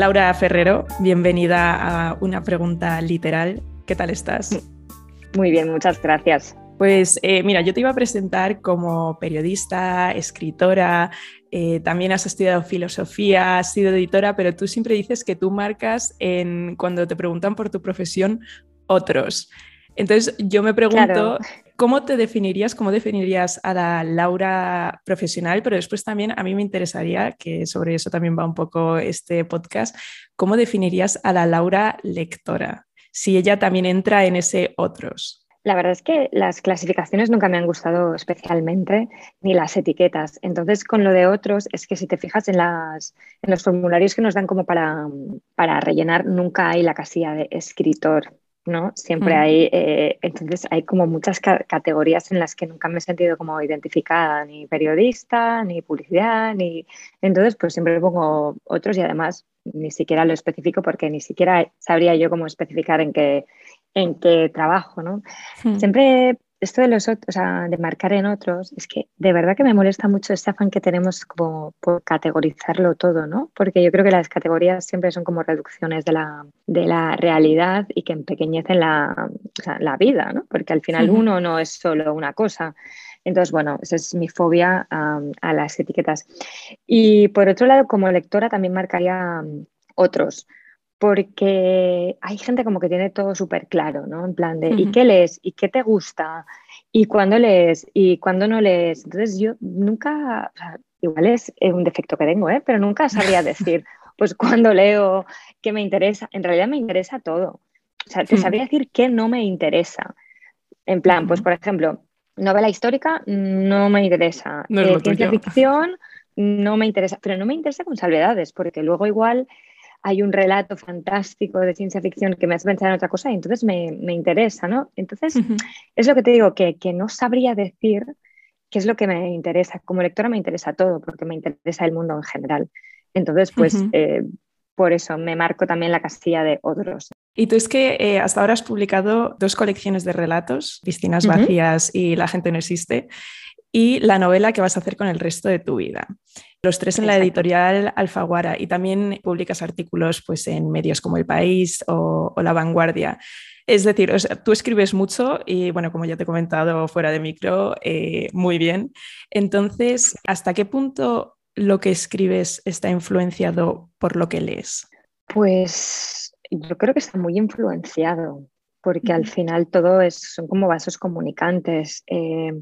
Laura Ferrero, bienvenida a una pregunta literal. ¿Qué tal estás? Muy bien, muchas gracias. Pues eh, mira, yo te iba a presentar como periodista, escritora, eh, también has estudiado filosofía, has sido editora, pero tú siempre dices que tú marcas en, cuando te preguntan por tu profesión otros. Entonces yo me pregunto, ¿cómo te definirías, cómo definirías a la Laura profesional? Pero después también a mí me interesaría, que sobre eso también va un poco este podcast, ¿cómo definirías a la Laura lectora? Si ella también entra en ese otros. La verdad es que las clasificaciones nunca me han gustado especialmente, ni las etiquetas. Entonces, con lo de otros, es que si te fijas en, los formularios que nos dan como para rellenar, nunca hay la casilla de escritor. ¿No? Siempre hay, eh, entonces hay como muchas categorías en las que nunca me he sentido como identificada, ni periodista, ni publicidad, ni... Entonces, pues siempre pongo otros y además ni siquiera lo especifico porque ni siquiera sabría yo cómo especificar en qué, en qué trabajo, ¿no? Hmm. Siempre esto de los otros, o sea, de marcar en otros, es que de verdad que me molesta mucho este afán que tenemos como por categorizarlo todo, ¿no? Porque yo creo que las categorías siempre son como reducciones de la, de la realidad y que empequeñecen la, la vida, ¿no? Porque al final uno no es solo una cosa. Entonces, bueno, esa es mi fobia a las etiquetas. Y por otro lado, como lectora también marcaría otros porque hay gente como que tiene todo súper claro, ¿no? En plan de, ¿y qué lees? ¿Y qué te gusta? ¿Y cuándo lees? ¿Y cuándo no lees? Entonces yo nunca, igual es un defecto que tengo, ¿eh? Pero nunca sabría decir, pues cuándo leo, qué me interesa. En realidad me interesa todo. O sea, te sabría decir qué no me interesa. En plan, pues por ejemplo, novela histórica no me interesa. Eh, ciencia ficción no me interesa, pero no me interesa con salvedades, porque luego igual hay un relato fantástico de ciencia ficción que me hace pensar en otra cosa y entonces me, interesa, ¿no? Entonces, es lo que te digo, que, no sabría decir qué es lo que me interesa. Como lectora me interesa todo, porque me interesa el mundo en general. Entonces, pues, eh, por eso me marco también la castilla de otros. Y tú es que eh, hasta ahora has publicado dos colecciones de relatos, Piscinas Vacías y La gente no existe, y la novela que vas a hacer con el resto de tu vida los tres en la editorial Alfaguara y también publicas artículos pues, en medios como El País o, La Vanguardia. Es decir, tú escribes mucho y, bueno, como ya te he comentado fuera de micro, eh, muy bien. Entonces, ¿hasta qué punto lo que escribes está influenciado por lo que lees? Pues yo creo que está muy influenciado, porque al final todo es, son como vasos comunicantes. Eh,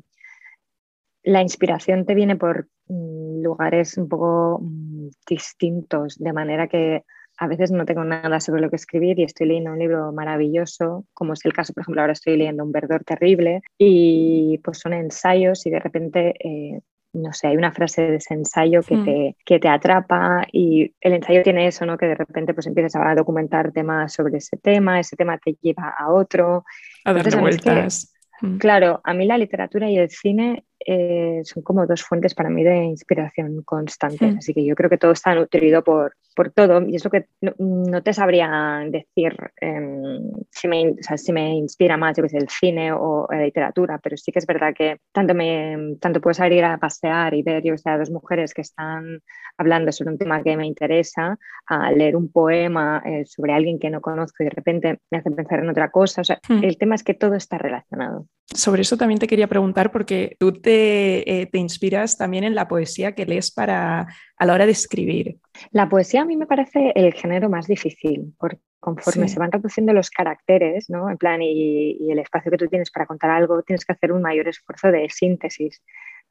la inspiración te viene por lugares un poco mm, distintos, de manera que a veces no tengo nada sobre lo que escribir y estoy leyendo un libro maravilloso, como es el caso, por ejemplo, ahora estoy leyendo Un verdor terrible y pues son ensayos y de repente, eh, no sé, hay una frase de ese ensayo que, hmm. te, que te atrapa y el ensayo tiene eso, ¿no? Que de repente pues empiezas a documentar temas sobre ese tema, ese tema te lleva a otro. A darle vueltas. Hmm. Claro, a mí la literatura y el cine eh, son como dos fuentes para mí de inspiración constantes. Así que yo creo que todo está nutrido por, por todo. Y es lo que no, te sabría decir em, si, me, si me inspira más, yo que sé, el cine o la literatura, pero sí que es verdad que tanto, me, tanto puedo salir a pasear y ver, yo que sé, a dos mujeres que están hablando sobre un tema que me interesa, a leer un poema eh, sobre alguien que no conozco y de repente me hace pensar en otra cosa. O sea, hmm. el tema es que todo está relacionado. Sobre eso también te quería preguntar porque tú te, eh, te inspiras también en la poesía que lees para a la hora de escribir. La poesía a mí me parece el género más difícil, porque conforme se van reduciendo los caracteres, ¿no? En plan, y, el espacio que tú tienes para contar algo, tienes que hacer un mayor esfuerzo de síntesis.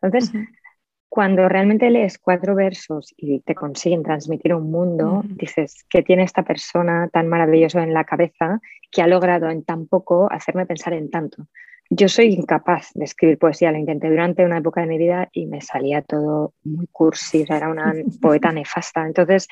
Entonces, cuando realmente lees cuatro versos y te consiguen transmitir un mundo, dices, que tiene esta persona tan maravilloso en la cabeza que ha logrado en tan poco hacerme pensar en tanto? Yo soy incapaz de escribir poesía, lo intenté durante una época de mi vida y me salía todo muy cursi, era una poeta nefasta. Entonces,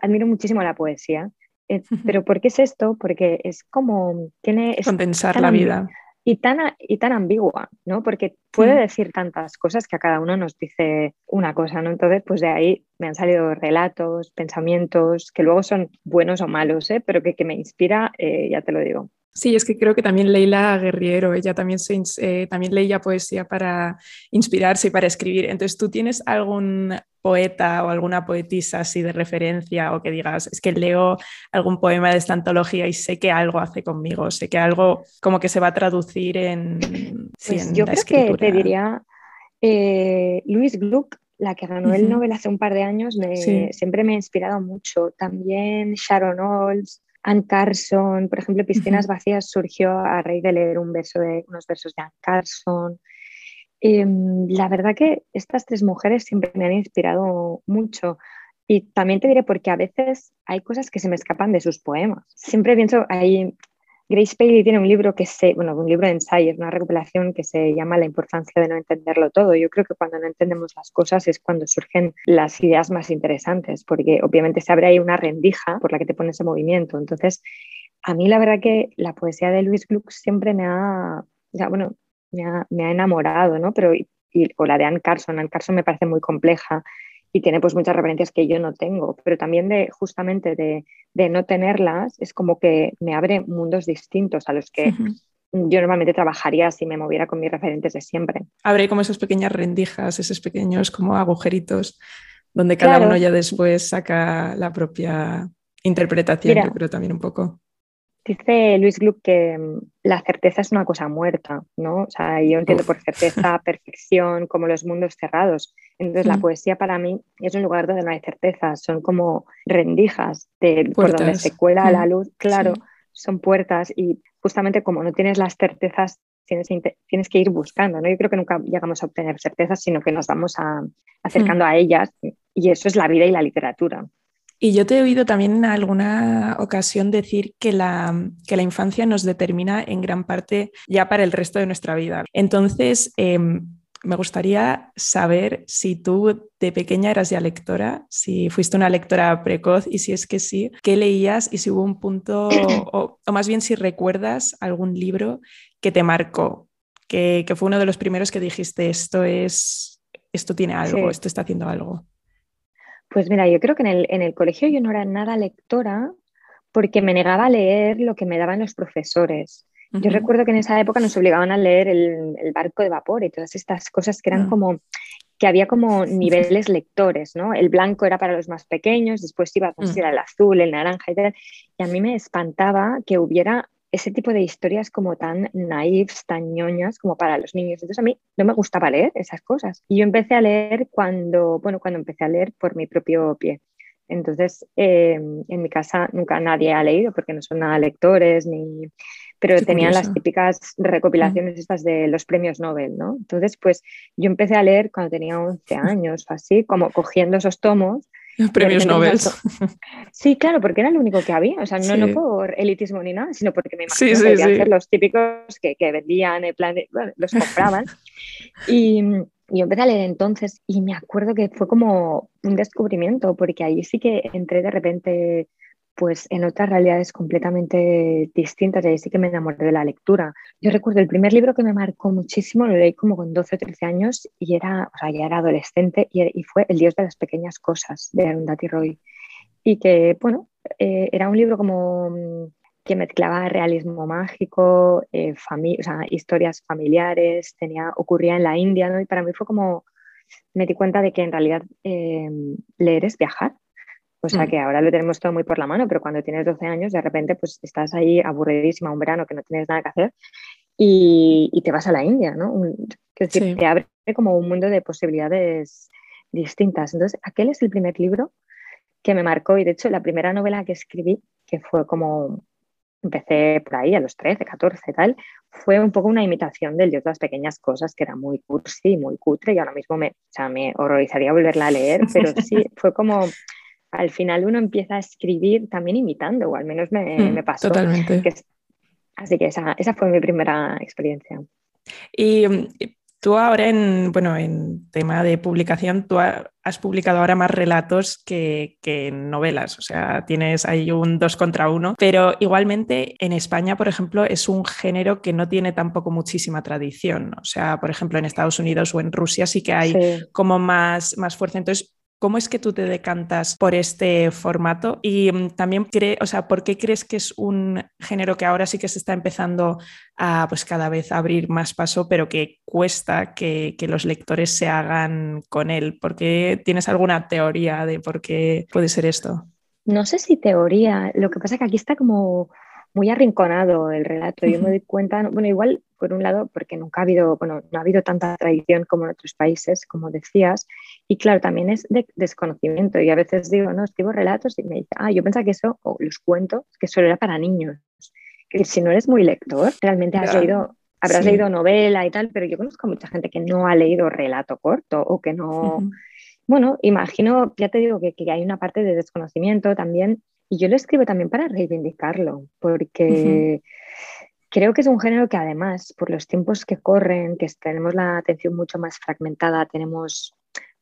admiro muchísimo la poesía. Eh, pero ¿por qué es esto? Porque es como tiene... Condensar la vida y tan, y tan ambigua, ¿no? Porque puede mm. decir tantas cosas que a cada uno nos dice una cosa, ¿no? Entonces, pues de ahí me han salido relatos, pensamientos, que luego son buenos o malos, ¿eh? Pero que, que me inspira, eh, ya te lo digo. Sí, es que creo que también Leila Guerriero, ella también, se, eh, también leía poesía para inspirarse y para escribir. Entonces, ¿tú tienes algún poeta o alguna poetisa así de referencia o que digas, es que leo algún poema de esta antología y sé que algo hace conmigo, sé que algo como que se va a traducir en... Pues yo creo que te diría eh, Louis Gluck, la que ganó el Nobel hace un par de años, siempre me ha inspirado mucho. También Sharon Olds, Anne Carson, por ejemplo, Piscinas Vacías surgió a raíz de leer un verso de, unos versos de Anne Carson. Em, la verdad que estas tres mujeres siempre me han inspirado mucho. Y también te diré porque a veces hay cosas que se me escapan de sus poemas. Siempre pienso, hay, Grace Paley tiene un libro que se, bueno, un libro de ensayos, una recopilación que se llama La importancia de no entenderlo todo. Yo creo que cuando no entendemos las cosas es cuando surgen las ideas más interesantes, porque obviamente se abre ahí una rendija por la que te pones en movimiento. Entonces, a mí la verdad que la poesía de Luis Gluck siempre me ha, ya, bueno, me ha, me ha, enamorado, ¿no? Pero, o la de Anne Carson, Anne Carson me parece muy compleja y tiene pues muchas referencias que yo no tengo, pero también de justamente de, de no tenerlas es como que me abre mundos distintos a los que yo normalmente trabajaría si me moviera con mis referentes de siempre. Abre como esas pequeñas rendijas, esos pequeños como agujeritos donde cada uno ya después saca la propia interpretación, pero también un poco. Dice Luis Gluck que mm, la certeza es una cosa muerta, ¿no? O sea, yo entiendo por certeza, perfección, como los mundos cerrados. Entonces, la mm. poesía para mí es un lugar donde no hay certeza, son como rendijas de, por donde se cuela la mm. luz, claro, son puertas y justamente como no tienes las certezas, tienes, tienes que ir buscando, ¿no? Yo creo que nunca llegamos a obtener certezas, sino que nos vamos acercando a ellas y eso es la vida y la literatura. Y yo te he oído también en alguna ocasión decir que la, que la infancia nos determina en gran parte ya para el resto de nuestra vida. Entonces, em, me gustaría saber si tú de pequeña eras ya lectora, si fuiste una lectora precoz y si es que sí, qué leías y si hubo un punto, o, más bien si recuerdas algún libro que te marcó, que, que, fue uno de los primeros que dijiste, esto es, esto tiene algo, esto está haciendo algo. Pues mira, yo creo que en el, en el colegio yo no era nada lectora porque me negaba a leer lo que me daban los profesores. Yo recuerdo que en esa época nos obligaban a leer el, el barco de vapor y todas estas cosas que eran ah. como que había como niveles lectores, ¿no? El blanco era para los más pequeños, después iba a mm. el azul, el naranja y tal. Y a mí me espantaba que hubiera ese tipo de historias como tan naifs, tan ñoñas como para los niños. Entonces a mí no me gustaba leer esas cosas. Y yo empecé a leer cuando, bueno, cuando empecé a leer por mi propio pie. Entonces, em, en mi casa nunca nadie ha leído porque no son nada lectores ni pero tenían las típicas recopilaciones estas de los premios Nobel, ¿no? Entonces, pues yo empecé a leer cuando tenía 11 años, así, como cogiendo esos tomos Premios Nobel. Sí, claro, porque era lo único que había. O sea, no, no por elitismo ni nada, sino porque me imagino que ser los típicos que, que vendían, en plan bueno, los compraban. y, y yo empecé a leer entonces y me acuerdo que fue como un descubrimiento, porque ahí sí que entré de repente pues en otras realidades completamente distintas y ahí sí que me enamoré de la lectura. Yo recuerdo el primer libro que me marcó muchísimo, lo leí como con 12 o 13 años y era, o sea, ya era adolescente y, fue El Dios de las Pequeñas Cosas de Arundhati Roy. Y que, bueno, eh, era un libro como mm, que mezclaba realismo mágico, eh, o historias familiares, tenía, ocurría en la India, ¿no? Y para mí fue como, me di cuenta de que en realidad eh, leer es viajar o sea mm. que ahora lo tenemos todo muy por la mano, pero cuando tienes 12 años, de repente pues estás ahí aburridísima un verano que no tienes nada que hacer y, te vas a la India, ¿no? que decir, te abre como un mundo de posibilidades distintas. Entonces, aquel es el primer libro que me marcó y de hecho la primera novela que escribí, que fue como, empecé por ahí a los 13, 14 tal, fue un poco una imitación del Dios de las pequeñas cosas, que era muy cursi, muy cutre y ahora mismo me, o sea, me horrorizaría volverla a leer, pero sí, fue como al final uno empieza a escribir también imitando, o al menos me, mm, pasó. Totalmente. así que esa, fue mi primera experiencia. Y tú ahora en, bueno, en tema de publicación, tú has publicado ahora más relatos que, que, novelas, o sea, tienes ahí un dos contra uno, pero igualmente en España, por ejemplo, es un género que no tiene tampoco muchísima tradición, o sea, por ejemplo, en Estados Unidos o en Rusia sí que hay como más, más fuerza. Entonces, ¿Cómo es que tú te decantas por este formato? Y mm, también, o sea, ¿por qué crees que es un género que ahora sí que se está empezando a pues cada vez abrir más paso, pero que cuesta que, que los lectores se hagan con él? ¿Por qué tienes alguna teoría de por qué puede ser esto? No sé si teoría, lo que pasa es que aquí está como muy arrinconado el relato. Yo me doy cuenta, bueno, igual por un lado, porque nunca ha habido, bueno, no ha habido tanta tradición como en otros países, como decías, y claro, también es de desconocimiento. Y a veces digo, no, escribo relatos y me dice, ah, yo pensaba que eso, o los cuentos, que solo era para niños. Que si no eres muy lector, realmente has leído, habrás leído novela y tal, pero yo conozco a mucha gente que no ha leído relato corto o que no. Bueno, imagino, ya te digo que, que hay una parte de desconocimiento también y yo lo escribo también para reivindicarlo, porque creo que es un género que además, por los tiempos que corren, que tenemos la atención mucho más fragmentada, tenemos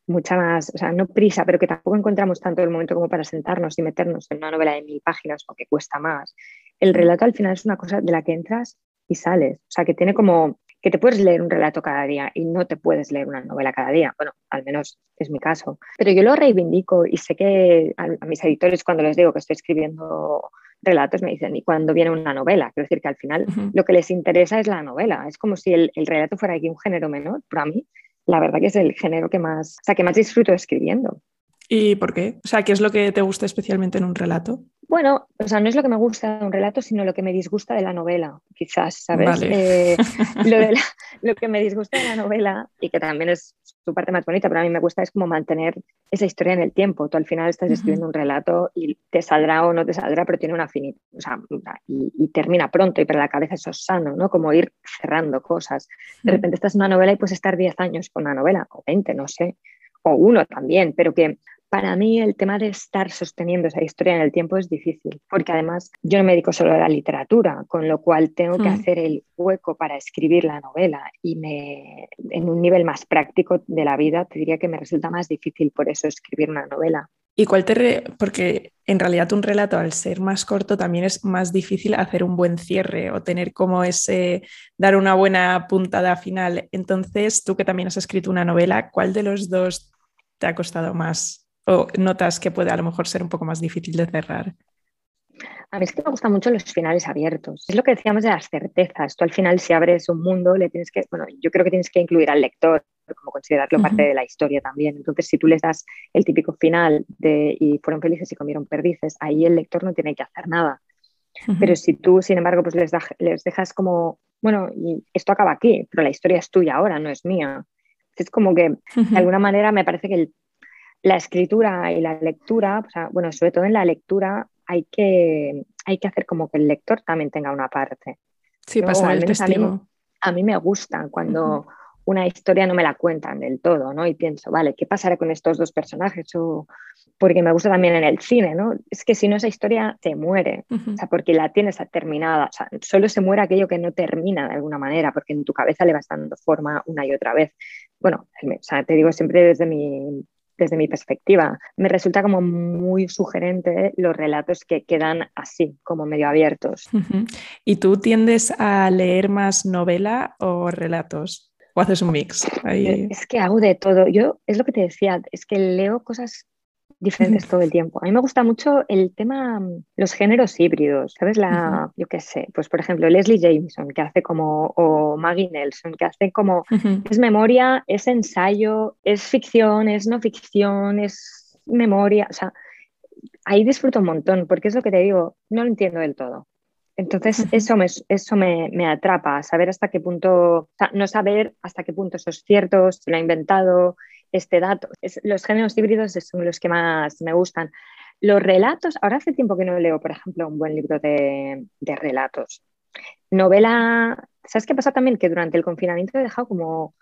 mucha más, o sea, no prisa, pero que tampoco encontramos tanto el momento como para sentarnos y meternos en una novela de mil páginas, o que cuesta más. El relato al final es una cosa de la que entras y sales, o sea, que tiene como que te puedes leer un relato cada día y no te puedes leer una novela cada día. Bueno, al menos es mi caso. Pero yo lo reivindico y sé que a, mis editores cuando les digo que estoy escribiendo relatos me dicen, ¿y cuando viene una novela? Quiero decir que al final lo que les interesa es la novela. Es como si el, el, relato fuera aquí un género menor. Para mí, la verdad que es el género que más, o sea, que más disfruto escribiendo. ¿Y por qué? O sea, ¿qué es lo que te gusta especialmente en un relato? Bueno, o sea, no es lo que me gusta de un relato, sino lo que me disgusta de la novela, quizás, ¿sabes? Eh, lo, que me disgusta de la novela, y que también es su parte más bonita, pero a mí me gusta, es como mantener esa historia en el tiempo. Tú al final estás escribiendo un relato y te saldrá o no te saldrá, pero tiene una finita, o sea, y, termina pronto, y para la cabeza eso es sano, ¿no? Como ir cerrando cosas. De repente estás en una novela y puedes estar 10 años con una novela, o 20, no sé, o uno también, pero que para mí el tema de estar sosteniendo esa historia en el tiempo es difícil, porque además yo no me dedico solo a la literatura, con lo cual tengo que hmm. hacer el hueco para escribir la novela y me, en un nivel más práctico de la vida te diría que me resulta más difícil por eso escribir una novela. ¿Y cuál te porque en realidad un relato al ser más corto también es más difícil hacer un buen cierre o tener como ese dar una buena puntada final. Entonces, tú que también has escrito una novela, ¿cuál de los dos te ha costado más ¿O notas que puede a lo mejor ser un poco más difícil de cerrar? A mí es que me gustan mucho los finales abiertos. Es lo que decíamos de las certezas. Tú al final si abres un mundo, le tienes que, bueno, yo creo que tienes que incluir al lector, como considerarlo parte de la historia también. Entonces, si tú les das el típico final de y fueron felices y comieron perdices, ahí el lector no tiene que hacer nada. Pero si tú, sin embargo, pues les, les dejas como, bueno, y esto acaba aquí, pero la historia es tuya ahora, no es mía. Es como que, de alguna manera, me parece que el la escritura y la lectura, bueno, sobre todo en la lectura hay que, hay que hacer como que el lector también tenga una parte. Sí, pasa el testigo. A mí, me gusta cuando una historia no me la cuentan del todo, ¿no? Y pienso, vale, ¿qué pasará con estos dos personajes? O, porque me gusta también en el cine, ¿no? Es que si no esa historia te muere, o sea, porque la tienes terminada, o sea, solo se muere aquello que no termina de alguna manera, porque en tu cabeza le vas dando forma una y otra vez. Bueno, o sea, te digo siempre desde mi desde mi perspectiva. Me resulta como muy sugerente los relatos que quedan así, como medio abiertos. ¿Y tú tiendes a leer más novela o relatos? ¿O haces un mix? Es que hago de todo. Yo, es lo que te decía, es que leo cosas diferentes todo el tiempo. A mí me gusta mucho el tema, los géneros híbridos, ¿sabes? La, yo qué sé, pues por ejemplo, Leslie Jameson, que hace como, o Maggie Nelson, que hace como, es memoria, es ensayo, es ficción, es no ficción, es memoria, o sea, ahí disfruto un montón, porque es lo que te digo, no lo entiendo del todo. Entonces, eso, me, eso me, me, atrapa, saber hasta qué punto, o sea, no saber hasta qué punto eso es cierto, si lo ha inventado, este dato. los géneros híbridos son los que más me gustan. Los relatos, ahora hace tiempo que no leo, por ejemplo, un buen libro de, relatos. Novela, ¿sabes qué pasa también? Que durante el confinamiento he dejado como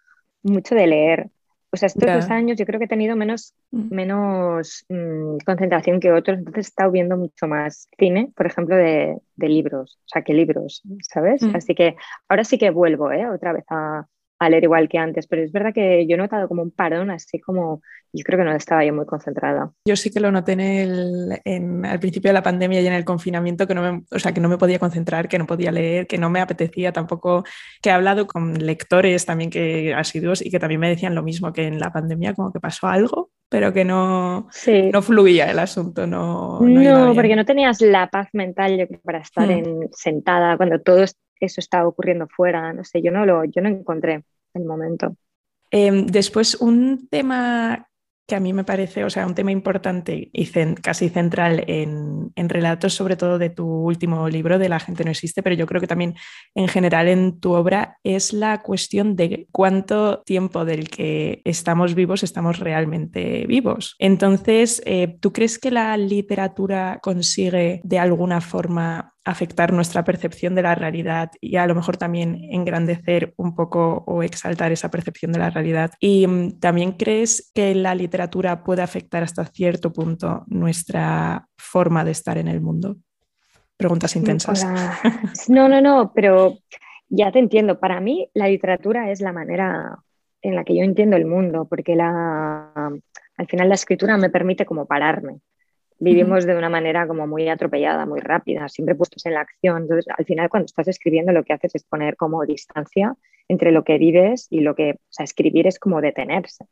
mucho de leer. O sea, estos dos años yo creo que he tenido menos, mm. menos mm, concentración que otros, entonces he estado viendo mucho más cine, por ejemplo, de, libros, o sea, que libros, ¿sabes? Mm. Así que ahora sí que vuelvo ¿eh? otra vez a, a leer igual que antes, pero es verdad que yo he notado como un parón, así como yo creo que no estaba yo muy concentrada. Yo sí que lo noté en el, en, al principio de la pandemia y en el confinamiento, que no, me, o sea, que no me podía concentrar, que no podía leer, que no me apetecía tampoco, que he hablado con lectores también que asiduos y que también me decían lo mismo, que en la pandemia como que pasó algo pero que no, no fluía el asunto. No, no, porque no tenías la paz mental para estar hmm. en, sentada cuando todo eso estaba ocurriendo fuera. No sé, yo no lo, yo no encontré el momento. Em, después, un tema que a mí me parece, o sea, un tema importante y casi central en, relatos, sobre todo de tu último libro, de La gente no existe, pero yo creo que también en general en tu obra, es la cuestión de cuánto tiempo del que estamos vivos estamos realmente vivos. Entonces, eh, ¿tú crees que la literatura consigue de alguna forma afectar nuestra percepción de la realidad y a lo mejor también engrandecer un poco o exaltar esa percepción de la realidad. Y mm, también crees que la literatura puede afectar hasta cierto punto nuestra forma de estar en el mundo. Preguntas intensas. No, no, no, pero ya te entiendo. Para mí la literatura es la manera en la que yo entiendo el mundo, porque la, al final la escritura me permite como pararme vivimos de una manera como muy atropellada, muy rápida, siempre puestos en la acción. Entonces, al final, cuando estás escribiendo, lo que haces es poner como distancia entre lo que vives y lo que, o sea, escribir es como detenerse,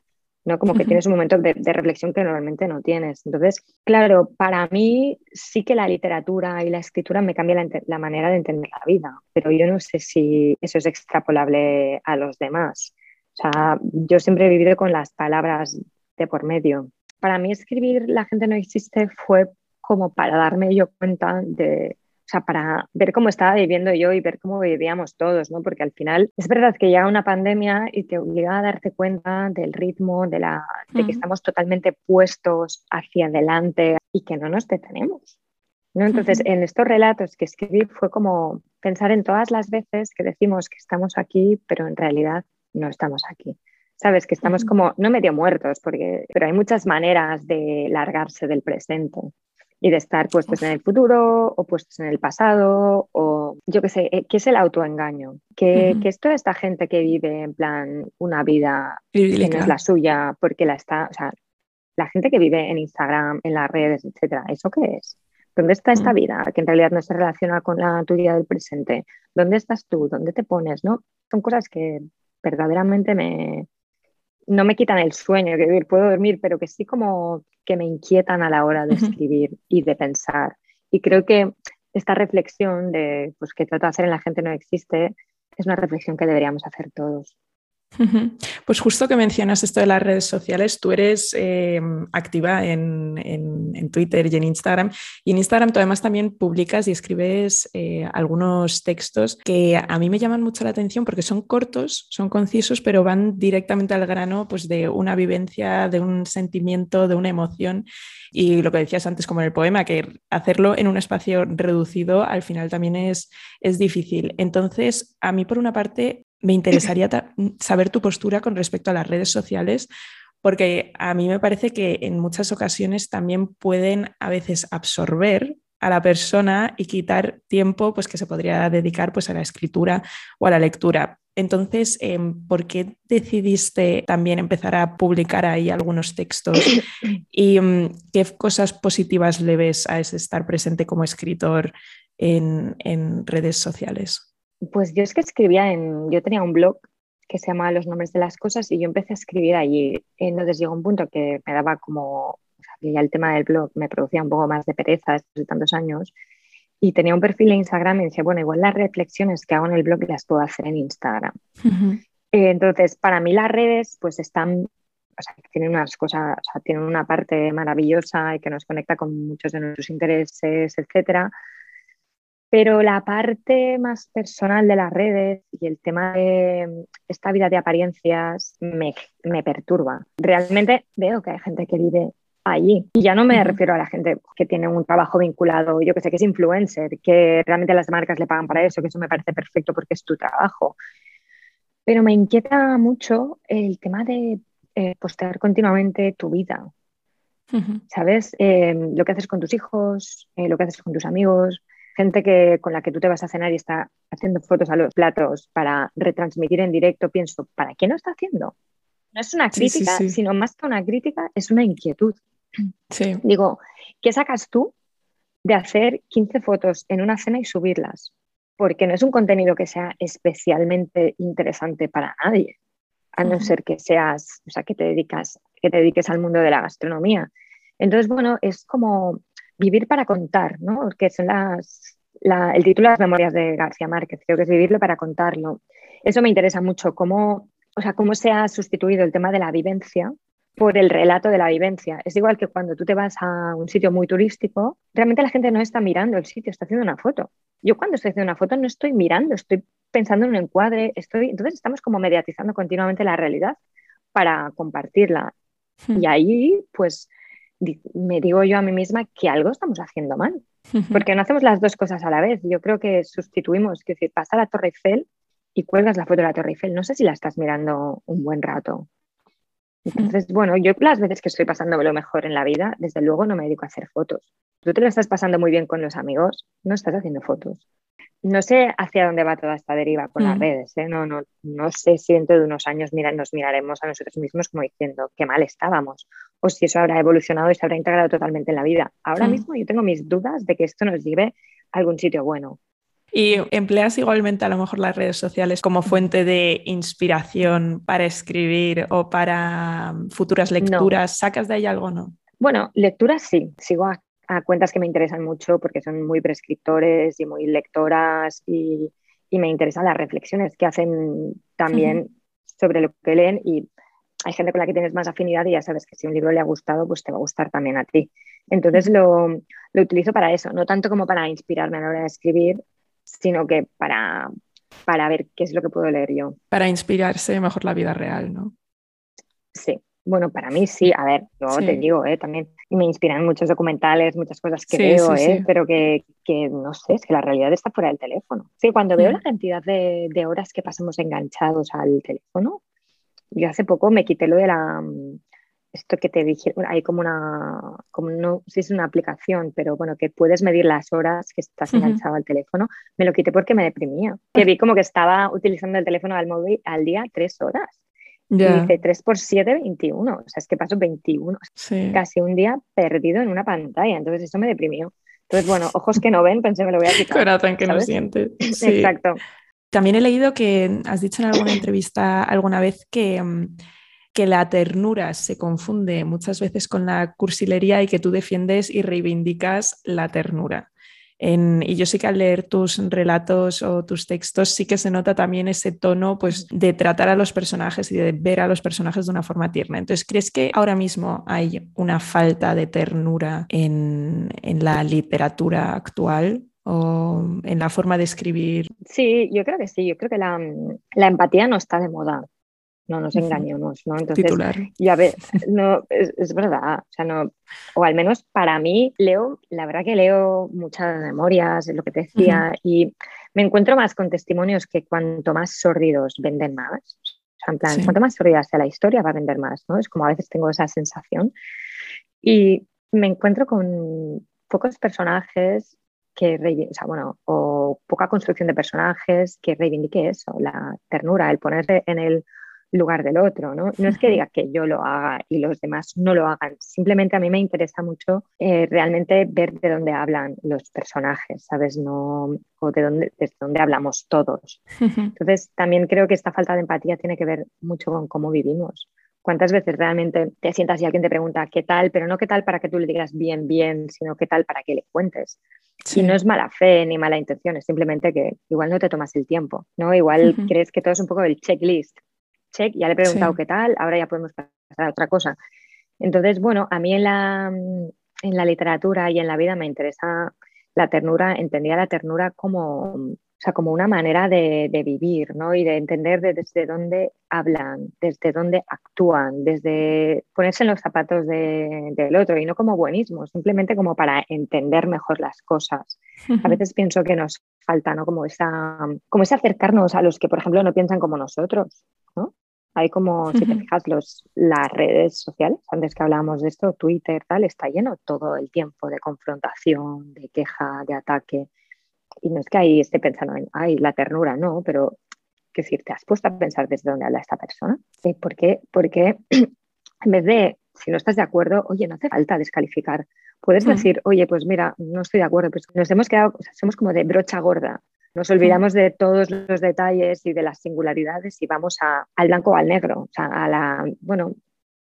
¿no? Como que tienes un momento de, reflexión que normalmente no tienes. Entonces, claro, para mí sí que la literatura y la escritura me cambia la, la manera de entender la vida, pero yo no sé si eso es extrapolable a los demás. O sea, yo siempre he vivido con las palabras de por medio para mí escribir La gente no existe fue como para darme yo cuenta de, o sea, para ver cómo estaba viviendo yo y ver cómo vivíamos todos, ¿no? Porque al final es verdad que llega una pandemia y te obliga a darte cuenta del ritmo, de, la, de que estamos totalmente puestos hacia adelante y que no nos detenemos. ¿no? Entonces, en estos relatos que escribí fue como pensar en todas las veces que decimos que estamos aquí, pero en realidad no estamos aquí. ¿Sabes? Que estamos como, no medio muertos, porque, pero hay muchas maneras de largarse del presente y de estar puestos en el futuro o puestos en el pasado o yo qué sé, eh, ¿qué es el autoengaño? Que, es toda esta gente que vive en plan una vida que no es la suya porque la está, o sea, la gente que vive en Instagram, en las redes, etcétera, ¿eso qué es? ¿Dónde está esta vida que en realidad no se relaciona con la tuya del presente? ¿Dónde estás tú? ¿Dónde te pones? ¿No? Son cosas que verdaderamente me, no me quitan el sueño, que puedo dormir, pero que sí como que me inquietan a la hora de escribir y de pensar. Y creo que esta reflexión de pues, que trato de hacer en la gente no existe es una reflexión que deberíamos hacer todos. Pues justo que mencionas esto de las redes sociales, tú eres em, activa en, Twitter y en Instagram. Y en Instagram tú además también publicas y escribes eh, algunos textos que a mí me llaman mucho la atención porque son cortos, son concisos, pero van directamente al grano pues, de una vivencia, de un sentimiento, de una emoción. Y lo que decías antes, como en el poema, que hacerlo en un espacio reducido al final también es, es difícil. Entonces, a mí por una parte me interesaría saber tu postura con respecto a las redes sociales, porque a mí me parece que en muchas ocasiones también pueden a veces absorber a la persona y quitar tiempo pues, que se podría dedicar pues, a la escritura o a la lectura. Entonces, em, ¿por qué decidiste también empezar a publicar ahí algunos textos? ¿Y em, qué cosas positivas le ves a ese estar presente como escritor en redes sociales? Pues yo es que escribía en, yo tenía un blog que se llamaba Los nombres de las cosas y yo empecé a escribir allí. Entonces llegó un punto que me daba como, o sea, que ya el tema del blog me producía un poco más de pereza después de tantos años. Y tenía un perfil en Instagram y decía, bueno, igual las reflexiones que hago en el blog las puedo hacer en Instagram. Entonces, para mí las redes pues están, o sea, tienen unas cosas, o sea, tienen una parte maravillosa y que nos conecta con muchos de nuestros intereses, etcétera pero la parte más personal de las redes y el tema de esta vida de apariencias me, me perturba. Realmente veo que hay gente que vive allí. Y ya no me refiero a la gente que tiene un trabajo vinculado, yo que sé, que es influencer, que realmente las marcas le pagan para eso, que eso me parece perfecto porque es tu trabajo. Pero me inquieta mucho el tema de eh, postear continuamente tu vida. ¿Sabes? Eh, lo que haces con tus hijos, eh, lo que haces con tus amigos, gente que, con la que tú te vas a cenar y está haciendo fotos a los platos para retransmitir en directo, pienso, ¿para qué no está haciendo? No es una crítica, sino más que una crítica, es una inquietud. Digo, ¿qué sacas tú de hacer 15 fotos en una cena y subirlas? Porque no es un contenido que sea especialmente interesante para nadie, a no ser que seas, o sea, que te dedicas que te dediques al mundo de la gastronomía. Entonces, bueno, es como vivir para contar, ¿no? Que son las, el título de las memorias de García Márquez, creo que es vivirlo para contarlo. Eso me interesa mucho, cómo, o sea, cómo se ha sustituido el tema de la vivencia por el relato de la vivencia. Es igual que cuando tú te vas a un sitio muy turístico, realmente la gente no está mirando el sitio, está haciendo una foto. Yo cuando estoy haciendo una foto no estoy mirando, estoy pensando en un encuadre, estoy... entonces estamos como mediatizando continuamente la realidad para compartirla. Hmm. Y ahí, pues, me digo yo a mí misma que algo estamos haciendo mal, porque no hacemos las dos cosas a la vez. Yo creo que sustituimos, que decir, pasa la Torre Eiffel y cuelgas la foto de la Torre Eiffel. No sé si la estás mirando un buen rato. Entonces, bueno, yo las veces que estoy pasando lo mejor en la vida, desde luego no me dedico a hacer fotos. Tú te lo estás pasando muy bien con los amigos, no estás haciendo fotos no sé hacia dónde va toda esta deriva con las mm. redes. ¿eh? No, no, no sé si dentro de unos años mira, nos miraremos a nosotros mismos como diciendo qué mal estábamos o si eso habrá evolucionado y se habrá integrado totalmente en la vida. Ahora mm. mismo yo tengo mis dudas de que esto nos lleve a algún sitio bueno. ¿Y empleas igualmente a lo mejor las redes sociales como fuente de inspiración para escribir o para futuras lecturas? ¿Sacas de ahí algo no? Bueno, lecturas sí, sigo a cuentas que me interesan mucho porque son muy prescriptores y muy lectoras y, me interesan las reflexiones que hacen también sobre lo que leen y hay gente con la que tienes más afinidad y ya sabes que si un libro le ha gustado, pues te va a gustar también a ti. Entonces lo, lo utilizo para eso, no tanto como para inspirarme a la hora de escribir, sino que para, para ver qué es lo que puedo leer yo. Para inspirarse mejor la vida real, ¿no? Sí, bueno, para mí sí, a ver, yo te digo, ¿eh? también me inspiran muchos documentales, muchas cosas que veo, ¿eh? pero que, que, no sé, es que la realidad está fuera del teléfono. Sí, cuando veo mm. la cantidad de, de, horas que pasamos enganchados al teléfono, yo hace poco me quité lo de la, esto que te dije, hay como una, como no sé si es una aplicación, pero bueno, que puedes medir las horas que estás enganchado al teléfono, me lo quité porque me deprimía. Que vi como que estaba utilizando el teléfono al móvil al día tres horas. Y dice 3 por 7, 21. O sea, es que paso 21, casi un día perdido en una pantalla. Entonces eso me deprimió. Entonces, bueno, ojos que no ven, pensé me lo voy a quitar. Corazón que no siente. Exacto. También he leído que has dicho en alguna entrevista alguna vez que, mm, que la ternura se confunde muchas veces con la cursilería y que tú defiendes y reivindicas la ternura y yo sé que al leer tus relatos o tus textos sí que se nota también ese tono pues, de tratar a los personajes y de ver a los personajes de una forma tierna. Entonces, ¿crees que ahora mismo hay una falta de ternura en, en la literatura actual? o en la forma de escribir? Sí, yo creo que sí. Yo creo que la, la empatía no está de moda no nos engañemos, ¿no? Entonces, Titular. ya ves, no, es, verdad, o sea, no, o al menos para mí leo, la verdad que leo muchas memorias, lo que te decía, y me encuentro más con testimonios que cuanto más sórdidos venden más, o sea, en plan, cuanto más sórdida sea la historia va a vender más, ¿no? Es como a veces tengo esa sensación. Y me encuentro con pocos personajes que, o sea, bueno, o poca construcción de personajes que reivindique eso, la ternura, el ponerse en el lugar del otro, ¿no? No es que diga que yo lo haga y los demás no lo hagan, simplemente a mí me interesa mucho eh, realmente ver de dónde hablan los personajes, ¿sabes? No, o de dónde, desde dónde hablamos todos. Entonces, también creo que esta falta de empatía tiene que ver mucho con cómo vivimos. ¿Cuántas veces realmente te sientas y alguien te pregunta qué tal, pero no qué tal para que tú le digas bien, bien, sino qué tal para que le cuentes? Y no es mala fe ni mala intención, es simplemente que igual no te tomas el tiempo, ¿no? Igual crees que todo es un poco el checklist check, ya le he preguntado qué tal, ahora ya podemos pasar a otra cosa. Entonces, bueno, a mí en la, en la literatura y en la vida me interesa la ternura, entendía la ternura como, o sea, como una manera de, vivir, ¿no? Y de entender desde dónde hablan, desde dónde actúan, desde ponerse en los zapatos del otro y no como buenismo, simplemente como para entender mejor las cosas. A veces pienso que nos falta, ¿no? Como esa, como ese acercarnos a los que, por ejemplo, no piensan como nosotros, ¿no? Hay como, si te fijas, los, las redes sociales, antes que hablábamos de esto, Twitter, tal, está lleno todo el tiempo de confrontación, de queja, de ataque. Y no es que ahí esté pensando en, ay, la ternura, no, pero, que decir, ¿te has puesto a pensar desde dónde habla esta persona? ¿Por qué? Porque en vez de, si no estás de acuerdo, oye, no hace falta descalificar. Puedes decir, oye, pues mira, no estoy de acuerdo, pues nos hemos quedado, o sea, somos como de brocha gorda. Nos olvidamos de todos los detalles y de las singularidades y vamos al blanco o al negro, o sea, a la, bueno,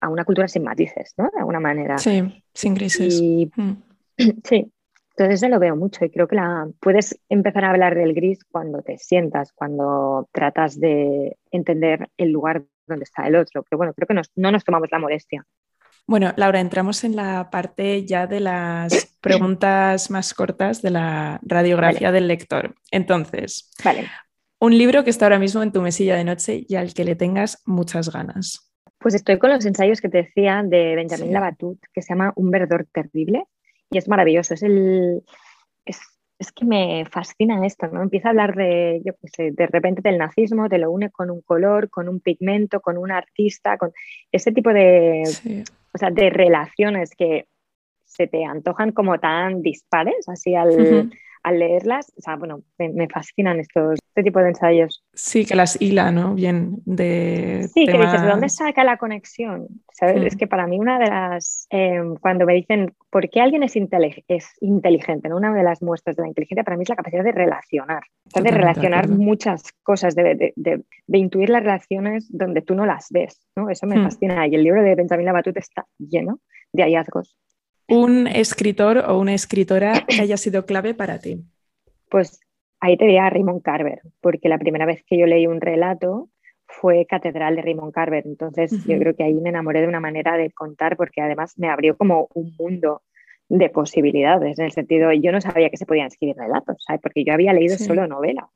a una cultura sin matices, ¿no? De alguna manera. Sí, sin grises. Mm. Sí, entonces eso lo veo mucho y creo que la, puedes empezar a hablar del gris cuando te sientas, cuando tratas de entender el lugar donde está el otro. Pero bueno, creo que no nos tomamos la molestia. Bueno, Laura, entramos en la parte ya de las preguntas más cortas de la radiografía del lector. Entonces, vale. un libro que está ahora mismo en tu mesilla de noche y al que le tengas muchas ganas. Pues estoy con los ensayos que te decía de Benjamin Labatut, que se llama Un verdor terrible y es maravilloso. Es el. Es, que me fascina esto, ¿no? Empieza a hablar de, yo qué sé, de repente del nazismo, te lo une con un color, con un pigmento, con un artista, con ese tipo de, o sea, de relaciones que se te antojan como tan dispares, así al, al leerlas, o sea, bueno, me, fascinan estos, este tipo de ensayos. Sí, que las hila, ¿no? Bien de... Sí, que dices, ¿de dónde saca la conexión? ¿Sabes? Es que para mí una de las, em, cuando me dicen, ¿por qué alguien es, es inteligente? ¿no? Una de las muestras de la inteligencia para mí es la capacidad de relacionar, de relacionar muchas cosas, de, de, de, intuir las relaciones donde tú no las ves, ¿no? Eso me hmm. fascina. Y el libro de Benjamin Labatut está lleno de hallazgos un escritor o una escritora que haya sido clave para ti? Pues ahí te diría a Raymond Carver, porque la primera vez que yo leí un relato fue Catedral de Raymond Carver. Entonces yo creo que ahí me enamoré de una manera de contar, porque además me abrió como un mundo de posibilidades, en el sentido, yo no sabía que se podían escribir relatos, ¿sabes? porque yo había leído solo novela.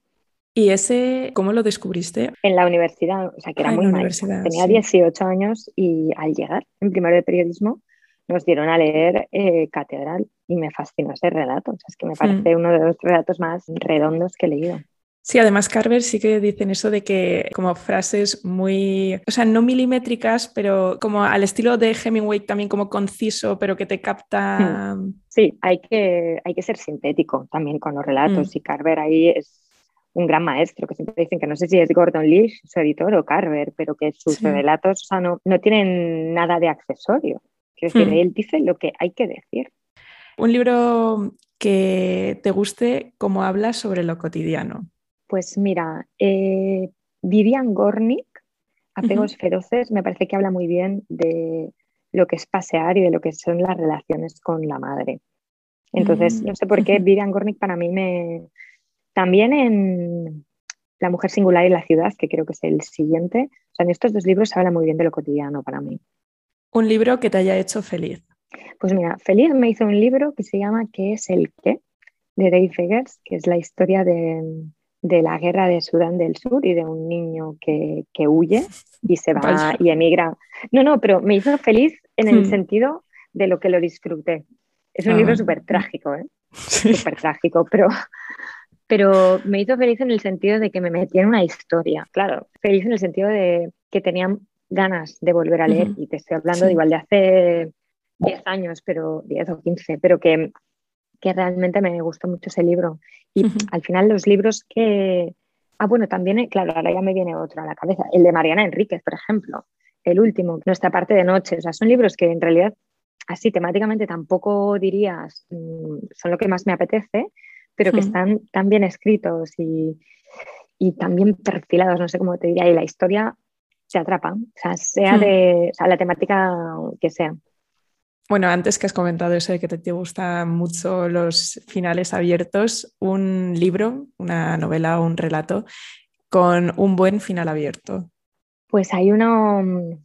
¿Y ese cómo lo descubriste? En la universidad, o sea, que era ah, muy mayor. Tenía 18 años y al llegar en primero de periodismo nos dieron a leer eh, Catedral y me fascinó ese relato. es que me hmm. parece uno de los relatos más redondos que he leído. Sí, además Carver sí que dicen eso de que como frases muy, o sea, no milimétricas, pero como al estilo de Hemingway también como conciso, pero que te capta. Hmm. Sí, hay que, hay que ser sintético también con los relatos hmm. y Carver ahí es un gran maestro, que siempre dicen que no sé si es Gordon Leach, su editor, o Carver, pero que sus relatos o sea, no, no tienen nada de accesorio. Quiero decir, hmm. él dice lo que hay que decir. Un libro que te guste como habla sobre lo cotidiano. Pues mira, eh, Vivian Gornick, Apegos Feroces, me parece que habla muy bien de lo que es pasear y de lo que son las relaciones con la madre. Entonces, mm, no sé por qué Vivian Gornick para mí me... También en La mujer singular y la ciudad, que creo que es el siguiente, o sea, en estos dos libros se habla muy bien de lo cotidiano para mí. Un libro que te haya hecho feliz. Pues mira, feliz me hizo un libro que se llama ¿Qué es el qué? de Dave Eggers, que es la historia de, la guerra de Sudán del Sur y de un niño que, huye y se va y emigra. No, no, pero me hizo feliz en el hmm. sentido de lo que lo disfruté. Es un libro ah. súper trágico, ¿eh? Súper trágico, pero, pero me hizo feliz en el sentido de que me metía en una historia. Claro, feliz en el sentido de que tenía ganas de volver a leer, y te estoy hablando de igual de hace 10 años, pero 10 o 15, pero que, que realmente me gustó mucho ese libro. Y al final los libros que... Ah, bueno, también, eh, claro, ahora ya me viene otro a la cabeza, el de Mariana Enríquez, por ejemplo, el último, Nuestra parte de noche, o sea, son libros que en realidad así temáticamente tampoco dirías mm, son lo que más me apetece, pero que están tan bien escritos y, y tan bien perfilados, no sé cómo te diría, y la historia se atrapa, o sea, sea hmm. de la temática que sea. Bueno, antes que has comentado eso de que te, gustan mucho los finales abiertos, un libro, una novela o un relato con un buen final abierto. Pues hay uno,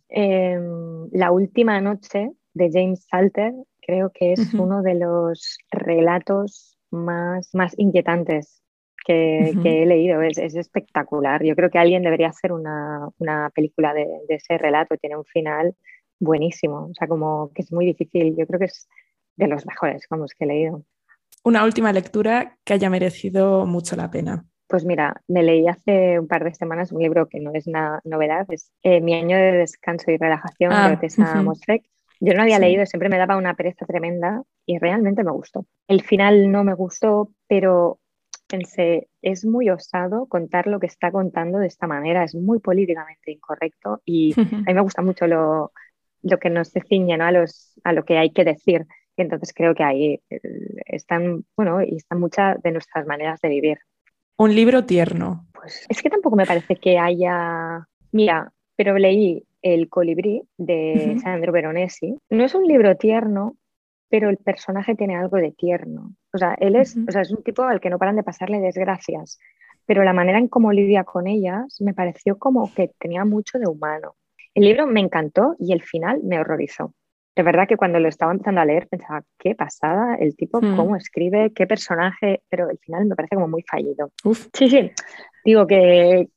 em, La última noche de James Salter, creo que es uno de los relatos más, más inquietantes que, he leído. Es, espectacular. Yo creo que alguien debería hacer una, película de, ese relato. Tiene un final buenísimo. O sea, como que es muy difícil. Yo creo que es de los mejores vamos, que he leído. Una última lectura que haya merecido mucho la pena. Pues mira, me leí hace un par de semanas un libro que no es una novedad, es eh, Mi año de descanso y relajación de ah, Tessa Yo no había leído, siempre me daba una pereza tremenda y realmente me gustó. El final no me gustó, pero pensé, es muy osado contar lo que está contando de esta manera, es muy políticamente incorrecto y a mí me gusta mucho lo, que nos se ciñe a, los, a lo que hay que decir. Y entonces creo que ahí eh, están, bueno, y están muchas de nuestras maneras de vivir. Un libro tierno. Pues es que tampoco me parece que haya, mira, pero leí El colibrí de Sandro Veronesi. No es un libro tierno, pero el personaje tiene algo de tierno. O sea, él es, o sea, es un tipo al que no paran de pasarle desgracias, pero la manera en cómo lidia con ellas me pareció como que tenía mucho de humano. El libro me encantó y el final me horrorizó. De verdad que cuando lo estaba empezando a leer pensaba, qué pasada el tipo, hmm. cómo escribe, qué personaje, pero el final me parece como muy fallido. Sí, sí. Digo que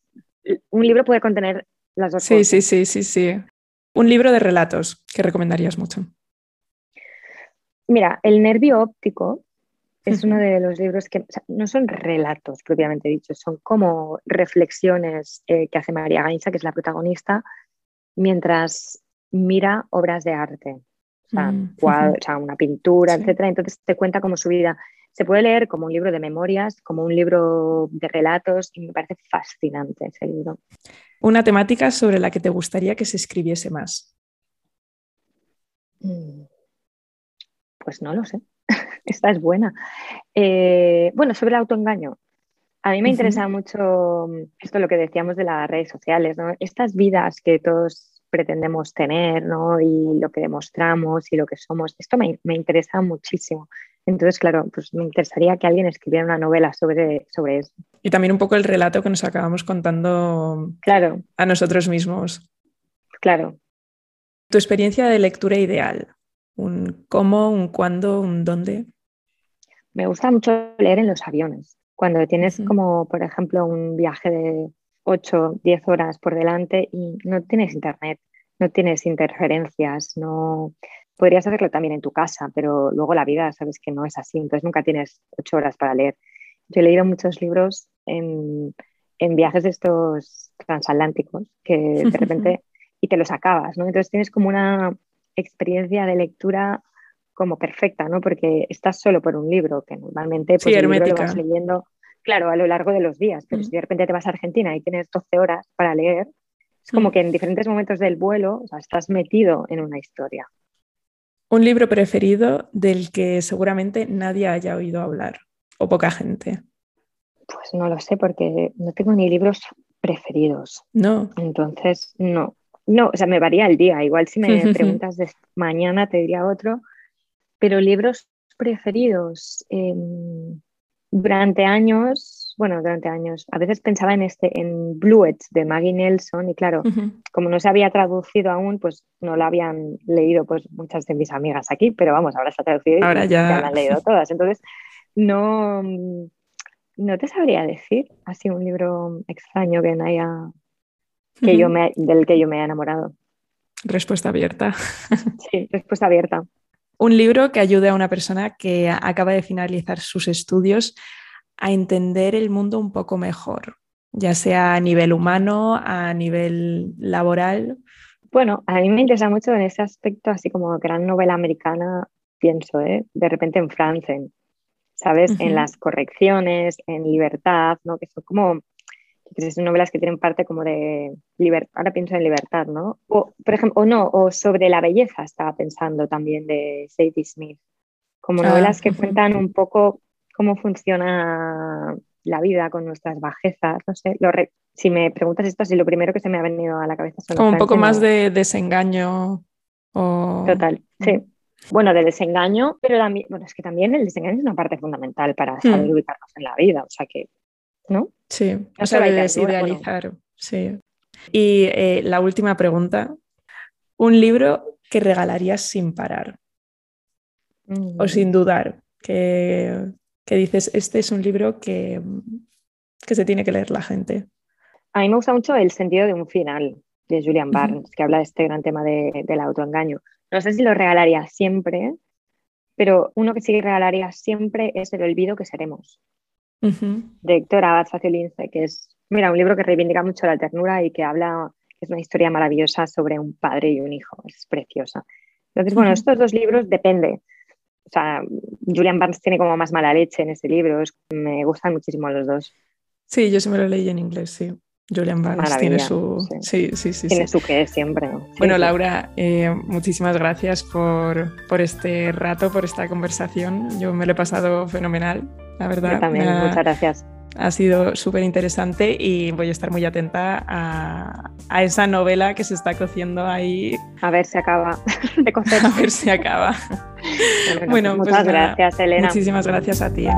un libro puede contener las dos sí, cosas. Sí, sí, sí, sí. Un libro de relatos que recomendarías mucho. Mira, El nervio óptico es uno de los libros que no son relatos propiamente dichos, son como reflexiones eh, que hace María Gainza, que es la protagonista, mientras mira obras de arte, o sea, mm, una pintura, etcétera. Entonces te cuenta como su vida. Se puede leer como un libro de memorias, como un libro de relatos, y me parece fascinante ese libro. Una temática sobre la que te gustaría que se escribiese más. Mm, pues no lo sé. Esta es buena. Eh, bueno, sobre el autoengaño. A mí me interesa mucho esto lo que decíamos de las redes sociales, ¿no? Estas vidas que todos pretendemos tener, ¿no? Y lo que demostramos y lo que somos. Esto me, interesa muchísimo. Entonces, claro, pues me interesaría que alguien escribiera una novela sobre, sobre eso. Y también un poco el relato que nos acabamos contando claro. a nosotros mismos. Claro. Tu experiencia de lectura ideal. Un cómo, un cuándo, un dónde. Me gusta mucho leer en los aviones. Cuando tienes como, por ejemplo, un viaje de 8, 10 horas por delante y no tienes internet, no tienes interferencias, no podrías hacerlo también en tu casa, pero luego la vida sabes que no es así, entonces nunca tienes 8 horas para leer. Yo he leído muchos libros en, en viajes de estos transatlánticos que de repente y te los acabas, ¿no? Entonces tienes como una experiencia de lectura como perfecta, ¿no? Porque estás solo por un libro, que normalmente pues, el libro lo vas leyendo claro, a lo largo de los días, pero si de repente te vas a Argentina y tienes 12 horas para leer, es como que en diferentes momentos del vuelo estás metido en una historia. Un libro preferido del que seguramente nadie haya oído hablar o poca gente. Pues no lo sé porque no tengo ni libros preferidos. No. Entonces, no. No, o sea, me varía el día. Igual si me preguntas de mañana te diría otro. Pero libros preferidos. Em, durante años, bueno, durante años, a veces pensaba en este, en Bluets de Maggie Nelson y claro, como no se había traducido aún, pues no lo habían leído pues muchas de mis amigas aquí, pero vamos, ahora está traducido y ahora ya... lo han leído todas. Entonces, no, no te sabría decir así un libro extraño que haya, que yo me, del que yo me haya enamorado. Respuesta abierta. Sí, respuesta abierta un libro que ayude a una persona que acaba de finalizar sus estudios a entender el mundo un poco mejor, ya sea a nivel humano, a nivel laboral. Bueno, a mí me interesa mucho en ese aspecto, así como gran novela americana, pienso, ¿eh? de repente en Franzen, ¿sabes? En las correcciones, en libertad, ¿no? que son como son novelas que tienen parte como de libertad, ahora pienso en libertad, ¿no? O, por ejemplo, o no, o sobre la belleza estaba pensando también de Sadie Smith, como ah, novelas que cuentan un poco cómo funciona la vida con nuestras bajezas, no sé, si me preguntas esto, si lo primero que se me ha venido a la cabeza son... Como un poco más de desengaño o... Total, sí. Bueno, de desengaño, pero también, bueno, es que también el desengaño es una parte fundamental para saber hmm. ubicarnos en la vida, o sea que ¿no? Sí, no se idealizar. Sí. Y eh, la última pregunta, un libro que regalarías sin parar o mm. sin dudar, que, dices, este es un libro que, que, se tiene que leer la gente. A mí me gusta mucho El sentido de un final de Julian Barnes, que habla de este gran tema del autoengaño. No sé si lo regalaría siempre, pero uno que sí regalaría siempre es El olvido que seremos de Héctor Abad Faciolince, que es, mira, un libro que reivindica mucho la ternura y que habla, es una historia maravillosa sobre un padre y un hijo, es preciosa. Entonces, bueno, estos dos libros depende. O sea, Julian Barnes tiene como más mala leche en ese libro, me gustan muchísimo los dos. Sí, yo sí me lo leí en inglés, sí. Julian Barnes tiene su. Sí, sí, sí. tiene su qué siempre. bueno, Laura, eh, muchísimas gracias por, por, este rato, por esta conversación. Yo me lo he pasado fenomenal, la verdad. Yo también, muchas gracias. Ha sido súper interesante y voy a estar muy atenta a, a esa novela que se está cociendo ahí. A ver si acaba de cocer. A ver si acaba. Bueno, pues muchas gracias, Elena. Muchísimas gracias a ti.